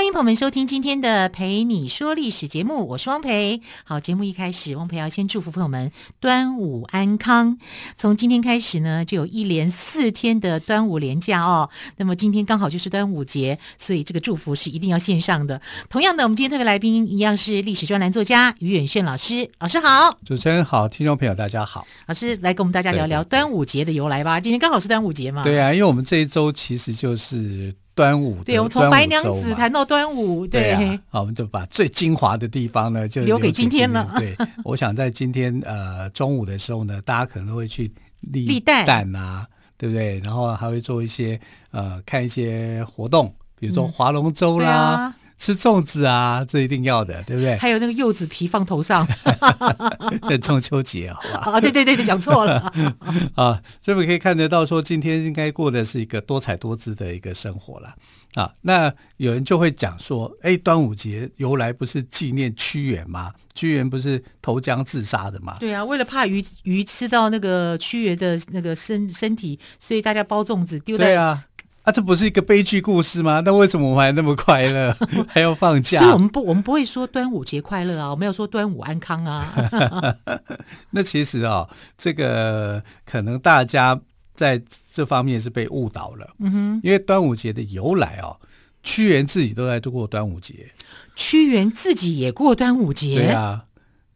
欢迎朋友们收听今天的《陪你说历史》节目，我是汪培。好，节目一开始，汪培要先祝福朋友们端午安康。从今天开始呢，就有一连四天的端午连假哦。那么今天刚好就是端午节，所以这个祝福是一定要献上的。同样的，我们今天特别来宾一样是历史专栏作家于远炫老师，老师好，主持人好，听众朋友大家好。老师来跟我们大家聊聊端午节的由来吧。今天刚好是端午节嘛。对啊，因为我们这一周其实就是。端午，对，我们从白娘子谈到端午，对，好，我们就把最精华的地方呢，就留给今天了。对，我想在今天呃中午的时候呢，大家可能都会去立蛋啊，对不对？然后还会做一些呃看一些活动，比如说划龙舟啦。嗯吃粽子啊，这一定要的，对不对？还有那个柚子皮放头上，在中秋节，好吧？啊，对对对，讲错了 啊！所以我们可以看得到，说今天应该过的是一个多彩多姿的一个生活了啊。那有人就会讲说，哎，端午节由来不是纪念屈原吗？屈原不是投江自杀的吗？对啊，为了怕鱼鱼吃到那个屈原的那个身身体，所以大家包粽子丢在。对啊。啊，这不是一个悲剧故事吗？那为什么我们还那么快乐，还要放假？所以我们不，我们不会说端午节快乐啊，我们要说端午安康啊。那其实啊、哦，这个可能大家在这方面是被误导了。嗯哼，因为端午节的由来哦，屈原自己都在度过端午节。屈原自己也过端午节？对啊，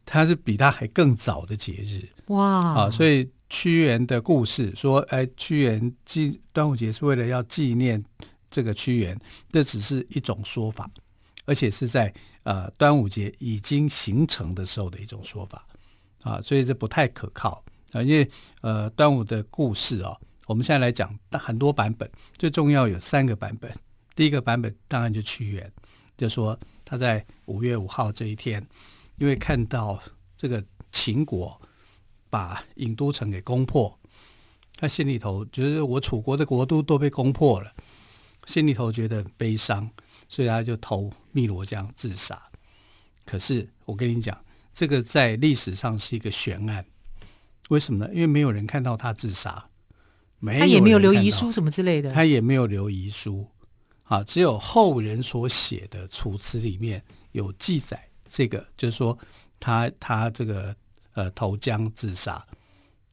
他是比他还更早的节日。哇啊，所以。屈原的故事说：“哎，屈原祭端午节是为了要纪念这个屈原，这只是一种说法，而且是在呃端午节已经形成的时候的一种说法啊，所以这不太可靠啊。因为呃端午的故事哦，我们现在来讲很多版本，最重要有三个版本。第一个版本当然就屈原，就说他在五月五号这一天，因为看到这个秦国。”把郢都城给攻破，他心里头觉得我楚国的国都都被攻破了，心里头觉得很悲伤，所以他就投汨罗江自杀。可是我跟你讲，这个在历史上是一个悬案，为什么呢？因为没有人看到他自杀，没有他也没有留遗书什么之类的，他也没有留遗书，啊，只有后人所写的楚辞里面有记载，这个就是说他他这个。呃，投江自杀，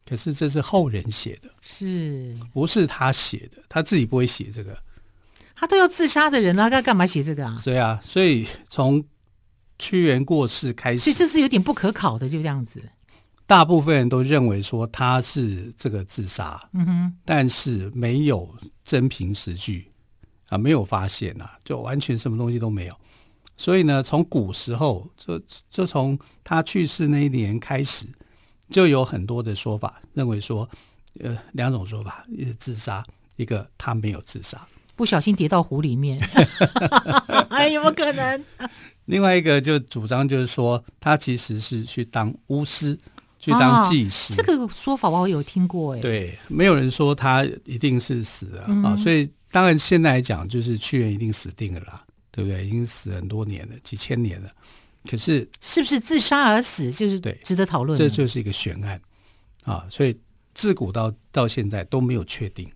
可是这是后人写的，是不是他写的？他自己不会写这个，他都要自杀的人了，他干嘛写这个啊？对啊，所以从屈原过世开始，所以这是有点不可考的，就这样子。大部分人都认为说他是这个自杀，嗯哼，但是没有真凭实据啊，没有发现啊，就完全什么东西都没有。所以呢，从古时候就就从他去世那一年开始，就有很多的说法，认为说，呃，两种说法，一个自杀，一个他没有自杀，不小心跌到湖里面，哎，有没有可能？另外一个就主张就是说，他其实是去当巫师，去当祭司。啊，这个说法我有听过，哎，对，没有人说他一定是死了啊，嗯哦，所以当然现在来讲，就是屈原一定死定了啦。对不对？已经死很多年了，几千年了。可是是不是自杀而死，就是对，值得讨论。这就是一个悬案啊！所以自古到到现在都没有确定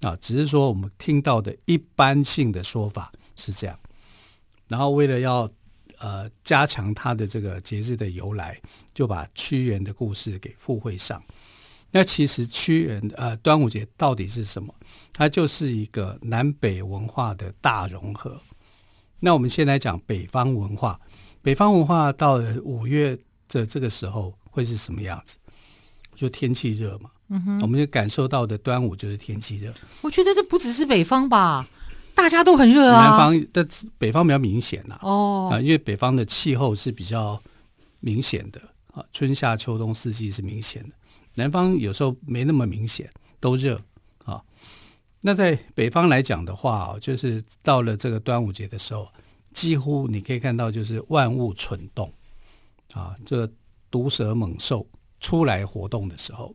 啊，只是说我们听到的一般性的说法是这样。然后为了要呃加强他的这个节日的由来，就把屈原的故事给附会上。那其实屈原呃端午节到底是什么？它就是一个南北文化的大融合。那我们先来讲北方文化，北方文化到了五月的这个时候会是什么样子？就天气热嘛，嗯哼，我们就感受到的端午就是天气热。我觉得这不只是北方吧，大家都很热啊。南方的北方比较明显呐，哦，啊，因为北方的气候是比较明显的啊，春夏秋冬四季是明显的，南方有时候没那么明显，都热。那在北方来讲的话，就是到了这个端午节的时候，几乎你可以看到就是万物蠢动啊，这毒蛇猛兽出来活动的时候，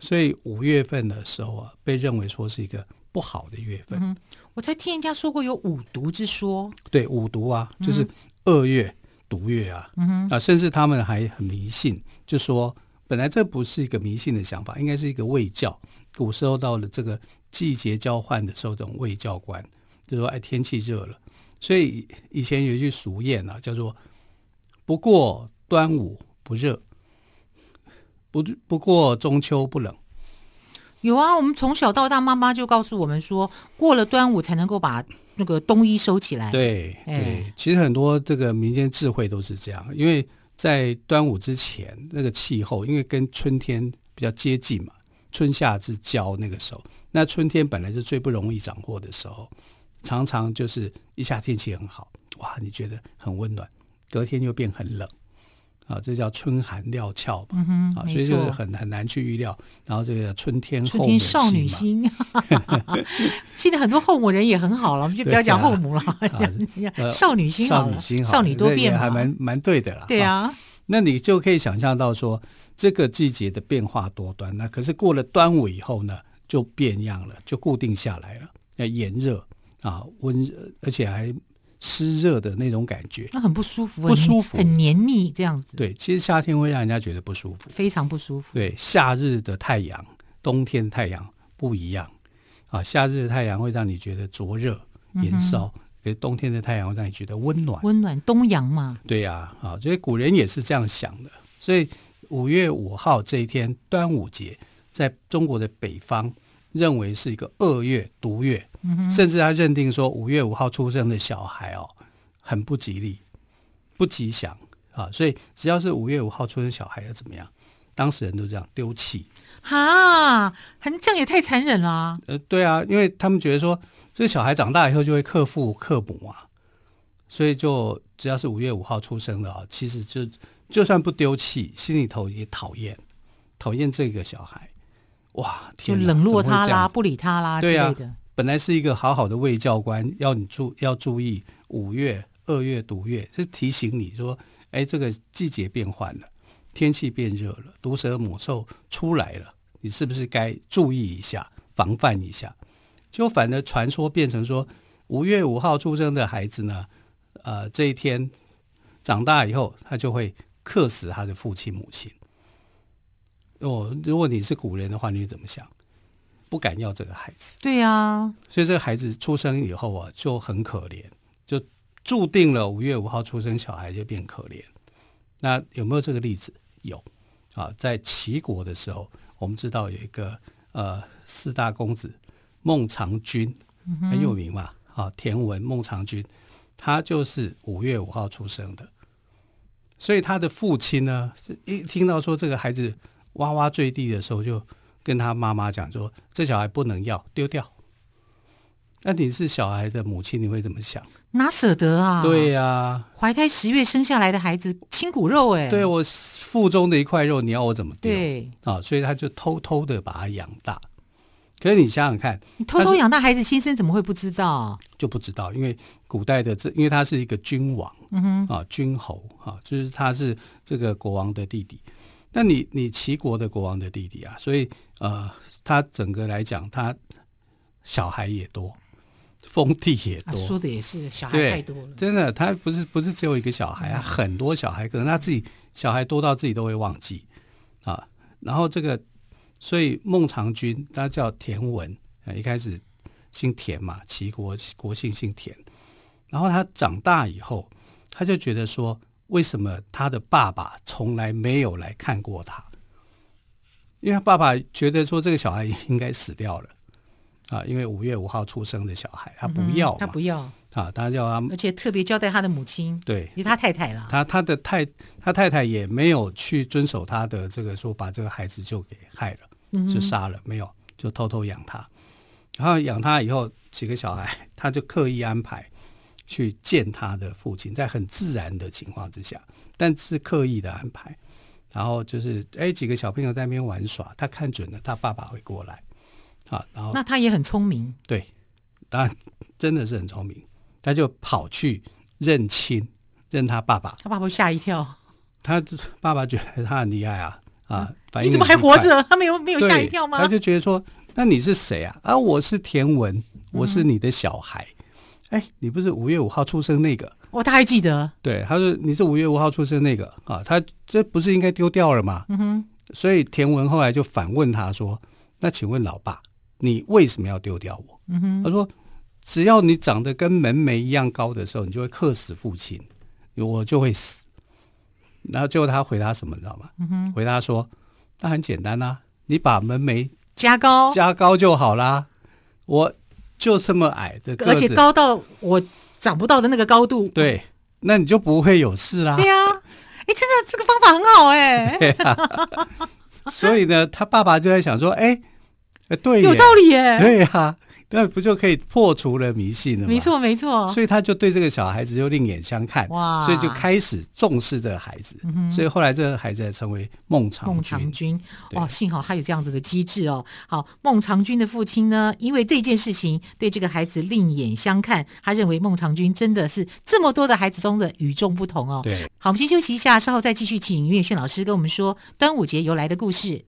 所以五月份的时候啊，被认为说是一个不好的月份。嗯、我才听人家说过有五毒之说，对，五毒啊，就是二月、毒月啊，嗯，啊，甚至他们还很迷信，就说本来这不是一个迷信的想法，应该是一个卫教。古时候到了这个季节交换的时候，这种卫教官就说，哎，天气热了，所以以前有一句俗谚啊，叫做“不过端午不热”。不不过中秋不冷，有啊，我们从小到大，妈妈就告诉我们说，过了端午才能够把那个冬衣收起来。对对，其实很多这个民间智慧都是这样，因为在端午之前，那个气候因为跟春天比较接近嘛，春夏之交那个时候，那春天本来是最不容易长货的时候，常常就是一下天气很好，哇，你觉得很温暖，隔天又变很冷。啊，这叫春寒料峭嘛，嗯、啊，所以就是很很难去预料。然后这个春天后母少女心，现在很多后母人也很好了，我们就不要讲后母了，啊、少女心好了，少女心好，少女多变嘛，还蛮蛮对的啦。对啊，啊，那你就可以想象到说，这个季节的变化多端。那可是过了端午以后呢，就变样了，就固定下来了。那炎热啊，温热，而且还。湿热的那种感觉，那很不舒服，不舒服，很黏腻这样子。对，其实夏天会让人家觉得不舒服，非常不舒服。对，夏日的太阳，冬天太阳不一样啊。夏日的太阳会让你觉得灼热炎烧，可是冬天的太阳会让你觉得温暖，温暖冬阳嘛。对呀，啊，所以古人也是这样想的。所以五月五号这一天，端午节，在中国的北方。认为是一个恶月、毒月，甚至他认定说五月五号出生的小孩哦，很不吉利、不吉祥啊。所以只要是五月五号出生小孩要怎么样？当时人都这样丢弃。哈，这样也太残忍了啊。呃，对啊，因为他们觉得说这个小孩长大以后就会克父克母啊，所以就只要是五月五号出生的啊，其实就就算不丢弃，心里头也讨厌，讨厌这个小孩。哇，天，就冷落他啦，不理他啦，对呀、啊。本来是一个好好的卫教官，要你注要注意五月、二月、毒月，是提醒你说，哎，这个季节变换了，天气变热了，毒蛇猛兽出来了，你是不是该注意一下，防范一下？就反而传说变成说，五月五号出生的孩子呢，呃，这一天长大以后，他就会克死他的父亲母亲。哦，如果你是古人的话，你会怎么想？不敢要这个孩子。对呀、啊，所以这个孩子出生以后啊，就很可怜，就注定了五月五号出生小孩就变可怜。那有没有这个例子？有啊，在齐国的时候，我们知道有一个呃四大公子孟尝君很有名嘛，啊田文孟尝君，他就是五月五号出生的，所以他的父亲呢，一听到说这个孩子。哇哇坠地的时候，就跟他妈妈讲说：“这小孩不能要，丢掉。”那你是小孩的母亲，你会怎么想？哪舍得啊？对呀、啊，怀胎十月生下来的孩子，亲骨肉哎，对我腹中的一块肉，你要我怎么丢？对啊，所以他就偷偷的把他养大。可是你想想看，你偷偷养大孩子，先生怎么会不知道？就不知道，因为古代的这，因为他是一个君王，嗯哼啊，君侯啊，就是他是这个国王的弟弟。那你你齐国的国王的弟弟啊，所以呃，他整个来讲，他小孩也多，封地也多。说的也是，小孩太多了。真的，他不是不是只有一个小孩啊，很多小孩，可能他自己小孩多到自己都会忘记啊。然后这个，所以孟尝君他叫田文，一开始姓田嘛，齐国国姓姓田。然后他长大以后，他就觉得说。为什么他的爸爸从来没有来看过他？因为他爸爸觉得说这个小孩应该死掉了啊，因为五月五号出生的小孩，他不要，他不要啊，他要他，而且特别交代他的母亲，对，因为他太太了，他他的太他太太也没有去遵守他的这个说，把这个孩子就给害了，就杀了，没有，就偷偷养他，然后养他以后几个小孩，他就刻意安排。去见他的父亲，在很自然的情况之下，但是刻意的安排，然后就是哎，几个小朋友在那边玩耍，他看准了他爸爸会过来，啊，然后那他也很聪明，对，当然真的是很聪明，他就跑去认亲，认他爸爸，他爸爸吓一跳，他爸爸觉得他很厉害啊，啊，你怎么还活着？他没有没有吓一跳吗？他就觉得说，那你是谁啊？啊，我是田文，我是你的小孩。哎、嗯，你不是五月五号出生那个？我他还记得。对，他说你是五月五号出生那个啊，他这不是应该丢掉了吗？嗯哼。所以田文后来就反问他说：“那请问老爸，你为什么要丢掉我？”他说：“只要你长得跟门楣一样高的时候，你就会克死父亲，我就会死。”然后最后他回答什么，你知道吗？回答说：“那很简单啊，你把门楣加高，加高就好啦。我就这么矮的个子，而且高到我长不到的那个高度。对，那你就不会有事啦。对呀。哎，真的这个方法很好哎。所以呢，他爸爸就在想说：哎，对，有道理耶。对呀。那不就可以破除了迷信了吗？没错，没错。所以他就对这个小孩子就另眼相看，哇！所以就开始重视这个孩子。嗯、所以后来这个孩子成为孟尝君。孟尝君，哇！幸好他有这样子的机智哦。好，孟尝君的父亲呢，因为这件事情对这个孩子另眼相看，他认为孟尝君真的是这么多的孩子中的与众不同哦。对。好，我们先休息一下，稍后再继续请岳轩老师跟我们说端午节由来的故事。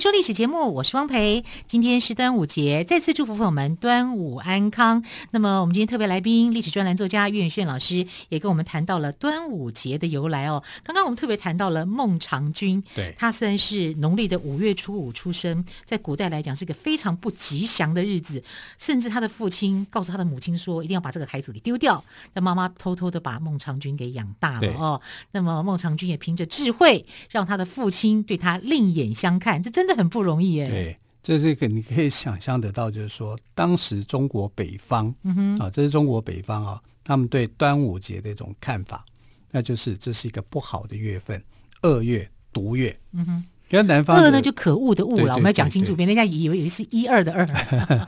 说历史节目，我是汪培。今天是端午节，再次祝福朋友们端午安康。那么，我们今天特别来宾，历史专栏作家岳远炫老师也跟我们谈到了端午节的由来哦。刚刚我们特别谈到了孟尝君，对，他虽然是农历的五月初五出生，在古代来讲是个非常不吉祥的日子，甚至他的父亲告诉他的母亲说，一定要把这个孩子给丢掉。那妈妈偷偷的把孟尝君给养大了哦。那么孟尝君也凭着智慧，让他的父亲对他另眼相看，这真。这很不容易耶。对，这是一个你可以想象得到，就是说，当时中国北方，嗯哼，啊，这是中国北方啊，他们对端午节的一种看法，那就是这是一个不好的月份，恶月、毒月。嗯哼，跟南方恶呢就可恶的恶了，我们要讲清楚，别人家以为以为是一二的二。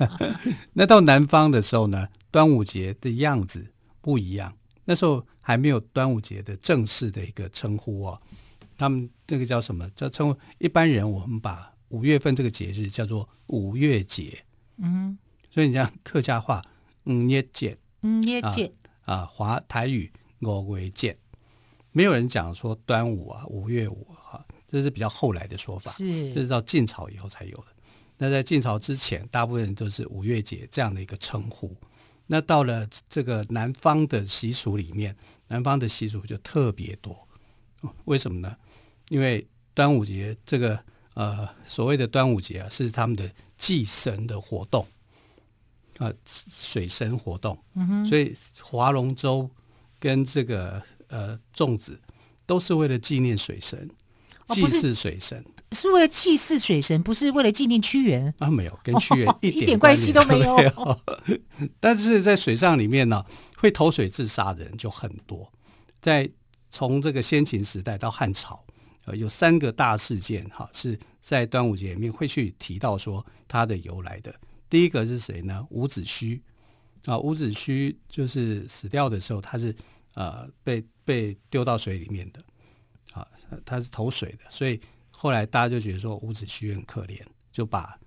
那到南方的时候呢，端午节的样子不一样，那时候还没有端午节的正式的一个称呼哦，他们这个叫什么？叫称呼一般人，我们把。五月份这个节日叫做五月节，嗯，所以你像客家话，嗯，捏节，嗯，捏节啊，华台语五月节，没有人讲说端午啊，五月五哈，这是比较后来的说法，是，这是到晋朝以后才有的。那在晋朝之前，大部分人都是五月节这样的一个称呼。那到了这个南方的习俗里面，南方的习俗就特别多，为什么呢？因为端午节这个。呃，所谓的端午节啊，是他们的祭神的活动啊，水神活动。嗯哼，所以划龙舟跟这个呃粽子都是为了纪念水神，哦、祭祀水神，是为了祭祀水神，不是为了纪念屈原啊？没有，跟屈原一点、关系都没有。没有但是在水上里面呢，会投水自杀的人就很多。在从这个先秦时代到汉朝。呃，有三个大事件哈，是在端午节里面会去提到说它的由来的。第一个是谁呢？伍子胥啊，伍子胥就是死掉的时候，他是呃被被丢到水里面的啊，他是投水的，所以后来大家就觉得说伍子胥很可怜，就把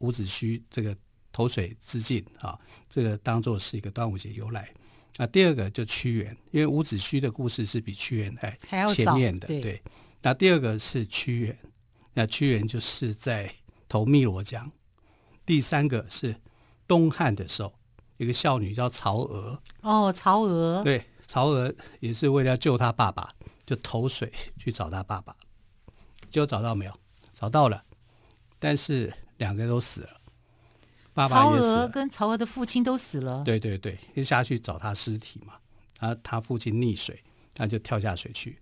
伍子胥这个投水自尽啊，这个当做是一个端午节由来。啊，第二个就屈原，因为伍子胥的故事是比屈原还前面的，对。对那第二个是屈原，那屈原就是在投汨罗江。第三个是东汉的时候，一个少女叫曹娥。哦，曹娥。对，曹娥也是为了救她爸爸，就投水去找她爸爸。结果找到没有？找到了，但是两个都死了。爸爸曹娥跟曹娥的父亲都死了。对对对，就下去找他尸体嘛。他他父亲溺水，他就跳下水去。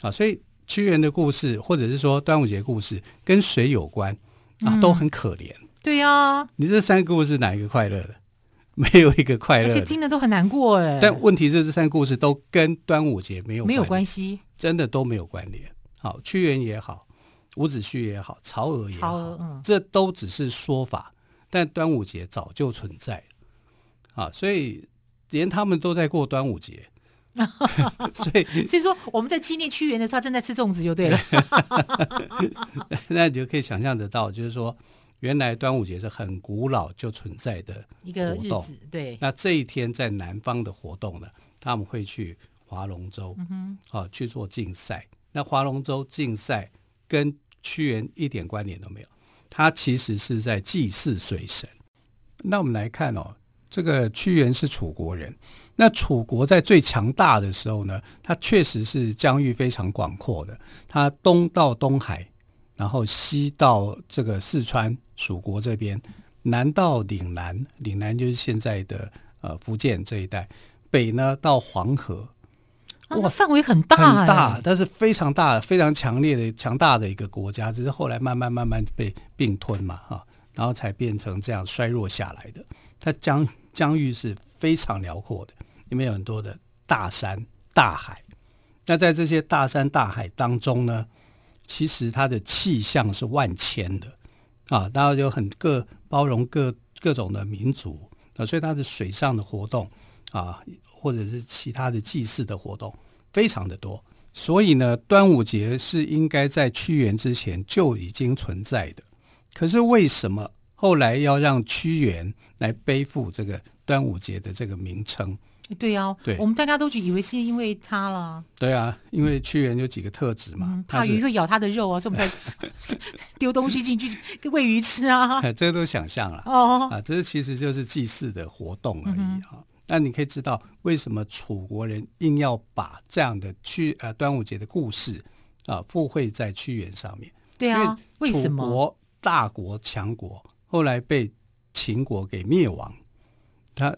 啊，所以屈原的故事，或者是说端午节故事，跟水有关啊，都很可怜。嗯、对呀、啊，你这三个故事哪一个快乐的？没有一个快乐，而且听的都很难过哎。但问题是，这三个故事都跟端午节没有没有关系，真的都没有关联。好，屈原也好，伍子胥也好，曹娥也好，嗯、这都只是说法。但端午节早就存在啊，所以连他们都在过端午节，所以 所以说我们在纪念屈原的时候，他正在吃粽子就对了。那你就可以想象得到，就是说。原来端午节是很古老就存在的一个日子，对。那这一天在南方的活动呢，他们会去划龙舟，嗯哼，啊，去做竞赛。那划龙舟竞赛跟屈原一点关联都没有，他其实是在祭祀水神。那我们来看哦，这个屈原是楚国人，那楚国在最强大的时候呢，它确实是疆域非常广阔的，它东到东海。然后西到这个四川蜀国这边，南到岭南，岭南就是现在的呃福建这一带，北呢到黄河，哇，啊、范围很大，欸，很大，但是非常大，非常强烈的强大的一个国家，只是后来慢慢慢慢被并吞嘛，哈，然后才变成这样衰弱下来的。它疆疆域是非常辽阔的，里面有很多的大山大海。那在这些大山大海当中呢，其实它的气象是万千的啊，然后有很各包容各各种的民族啊，所以它的水上的活动啊，或者是其他的祭祀的活动非常的多。所以呢，端午节是应该在屈原之前就已经存在的。可是为什么后来要让屈原来背负这个端午节的这个名称？对呀、啊，对，我们大家都以为是因为他了。对啊，因为屈原有几个特质嘛，怕、嗯、鱼会咬他的肉啊，所以我们才 丢东西进去喂鱼吃啊。这个都想象了哦，啊，这其实就是祭祀的活动而已啊。嗯、那你可以知道为什么楚国人硬要把这样的屈呃端午节的故事啊附会在屈原上面？对啊，为什么？大国强国后来被秦国给灭亡，他。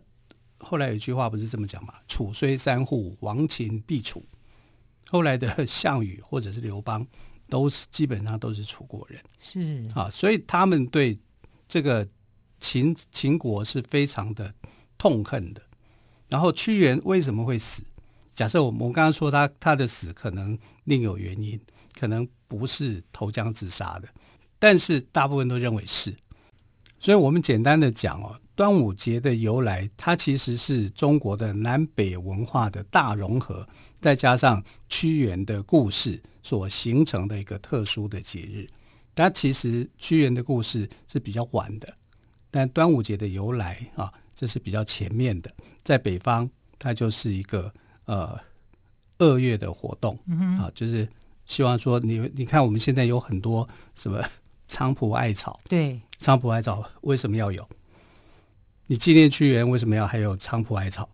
后来有一句话不是这么讲嘛？“楚虽三户，亡秦必楚。”后来的项羽或者是刘邦，都是基本上都是楚国人，是啊，所以他们对这个秦秦国是非常的痛恨的。然后屈原为什么会死？假设我们我刚刚说他他的死可能另有原因，可能不是投江自杀的，但是大部分都认为是。所以我们简单的讲哦。端午节的由来，它其实是中国的南北文化的大融合，再加上屈原的故事所形成的一个特殊的节日。但其实屈原的故事是比较晚的，但端午节的由来啊，这是比较前面的。在北方，它就是一个呃二月的活动啊，就是希望说你你看我们现在有很多什么菖蒲艾草，对，菖蒲艾草为什么要有？你纪念屈原为什么要还有菖蒲艾草？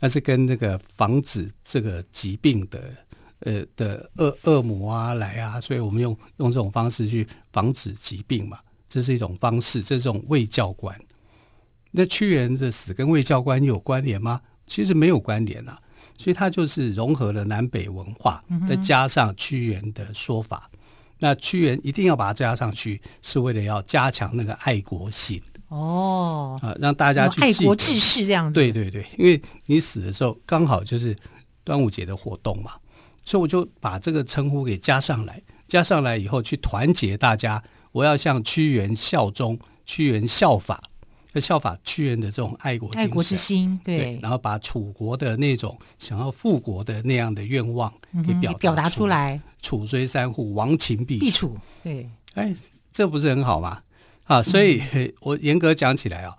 那是跟那个防止这个疾病的呃的恶恶魔啊来啊，所以我们用用这种方式去防止疾病嘛，这是一种方式，这是一种卫教官。那屈原的死跟卫教官有关联吗？其实没有关联啊，所以它就是融合了南北文化，再加上屈原的说法。嗯、那屈原一定要把它加上去，是为了要加强那个爱国心。哦，啊，让大家去爱国志士这样子。对对对，因为你死的时候刚好就是端午节的活动嘛，所以我就把这个称呼给加上来，加上来以后去团结大家，我要向屈原效忠，屈原效法，要效法屈原的这种爱国爱国之心，对，对，然后把楚国的那种想要复国的那样的愿望给表表达出来。楚虽三户，亡秦必楚。必楚，对，哎，这不是很好吗？啊，所以我严格讲起来啊，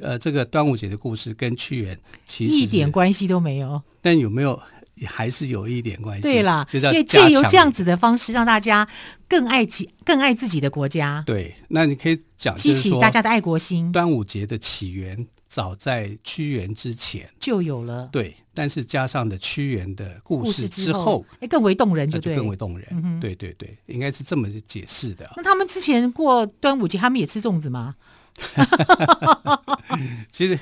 呃，这个端午节的故事跟屈原其实一点关系都没有。但有没有还是有一点关系？对啦，因为借由这样子的方式，让大家更爱己、更爱自己的国家。对，那你可以讲激起大家的爱国心。端午节的起源。早在屈原之前就有了，对，但是加上的屈原的故事之后，哎，更为动人就，就更为动人，嗯、对对对，应该是这么解释的。那他们之前过端午节，他们也吃粽子吗？其实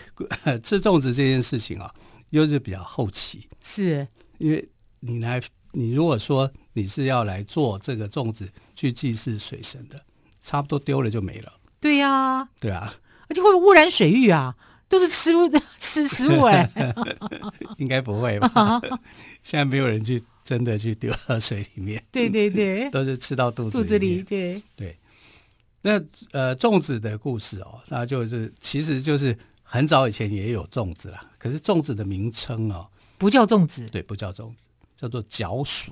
吃粽子这件事情啊，又是比较后期，是因为你来，你如果说你是要来做这个粽子去祭祀水神的，差不多丢了就没了。对呀、啊，对啊，而且会不会污染水域啊？都是吃 吃食物哎，应该不会吧？现在没有人去真的去丢到水里面。对对对，都是吃到肚子里肚子里。对对，那呃粽子的故事哦，那就是其实就是很早以前也有粽子啦，可是粽子的名称哦，不叫粽子，对，不叫粽子，叫做角黍。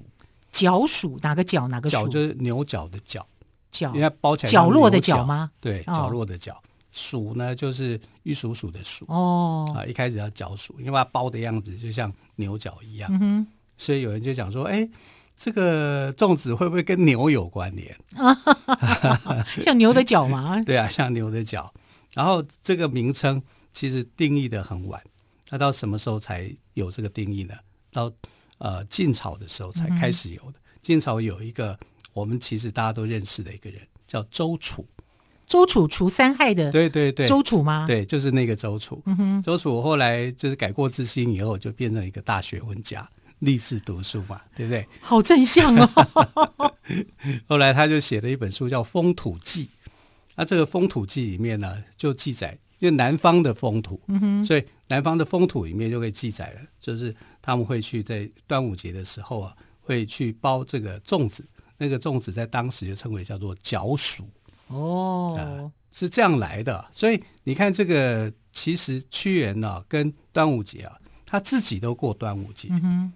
角黍哪个角哪个角就是牛角的角，角应该包起来角落的角吗？对，角落的角。黍呢，就是玉蜀黍的黍哦啊，一开始叫角黍，因为它包的样子就像牛角一样，嗯哼，所以有人就讲说，哎，这个粽子会不会跟牛有关联？像牛的角吗？对啊，像牛的角。然后这个名称其实定义的很晚，那到什么时候才有这个定义呢？到呃晋朝的时候才开始有的。晋朝有一个我们其实大家都认识的一个人，叫周楚。周楚除三害的，对对对，周楚吗？对，就是那个周楚。嗯，周楚后来就是改过自新以后，就变成一个大学问家，立志读书嘛，对不对？好正向哦。后来他就写了一本书叫《风土记》，那这个《风土记》里面呢，就记载，因为南方的风土，嗯哼，所以南方的风土里面就会记载了，就是他们会去在端午节的时候啊，会去包这个粽子，那个粽子在当时就称为叫做角黍。哦、呃，是这样来的，所以你看这个，其实屈原呢、啊，跟端午节啊，他自己都过端午节。嗯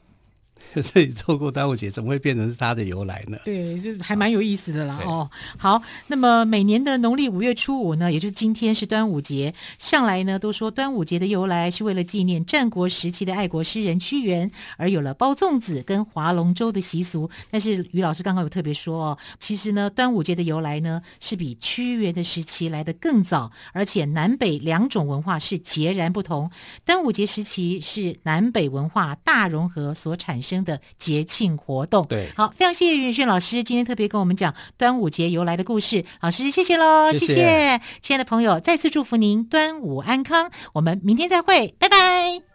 这里错过端午节，怎么会变成是它的由来呢？对，是还蛮有意思的啦。哦，哦，好，那么每年的农历五月初五呢，也就是今天是端午节。向来呢都说端午节的由来是为了纪念战国时期的爱国诗人屈原，而有了包粽子跟划龙舟的习俗。但是于老师刚刚有特别说哦，其实呢端午节的由来呢是比屈原的时期来的更早，而且南北两种文化是截然不同。端午节时期是南北文化大融合所产生的节庆活动，对，好，非常谢谢于远炫老师今天特别跟我们讲端午节由来的故事，老师谢谢喽，谢谢，亲爱的朋友，再次祝福您端午安康，我们明天再会，拜拜。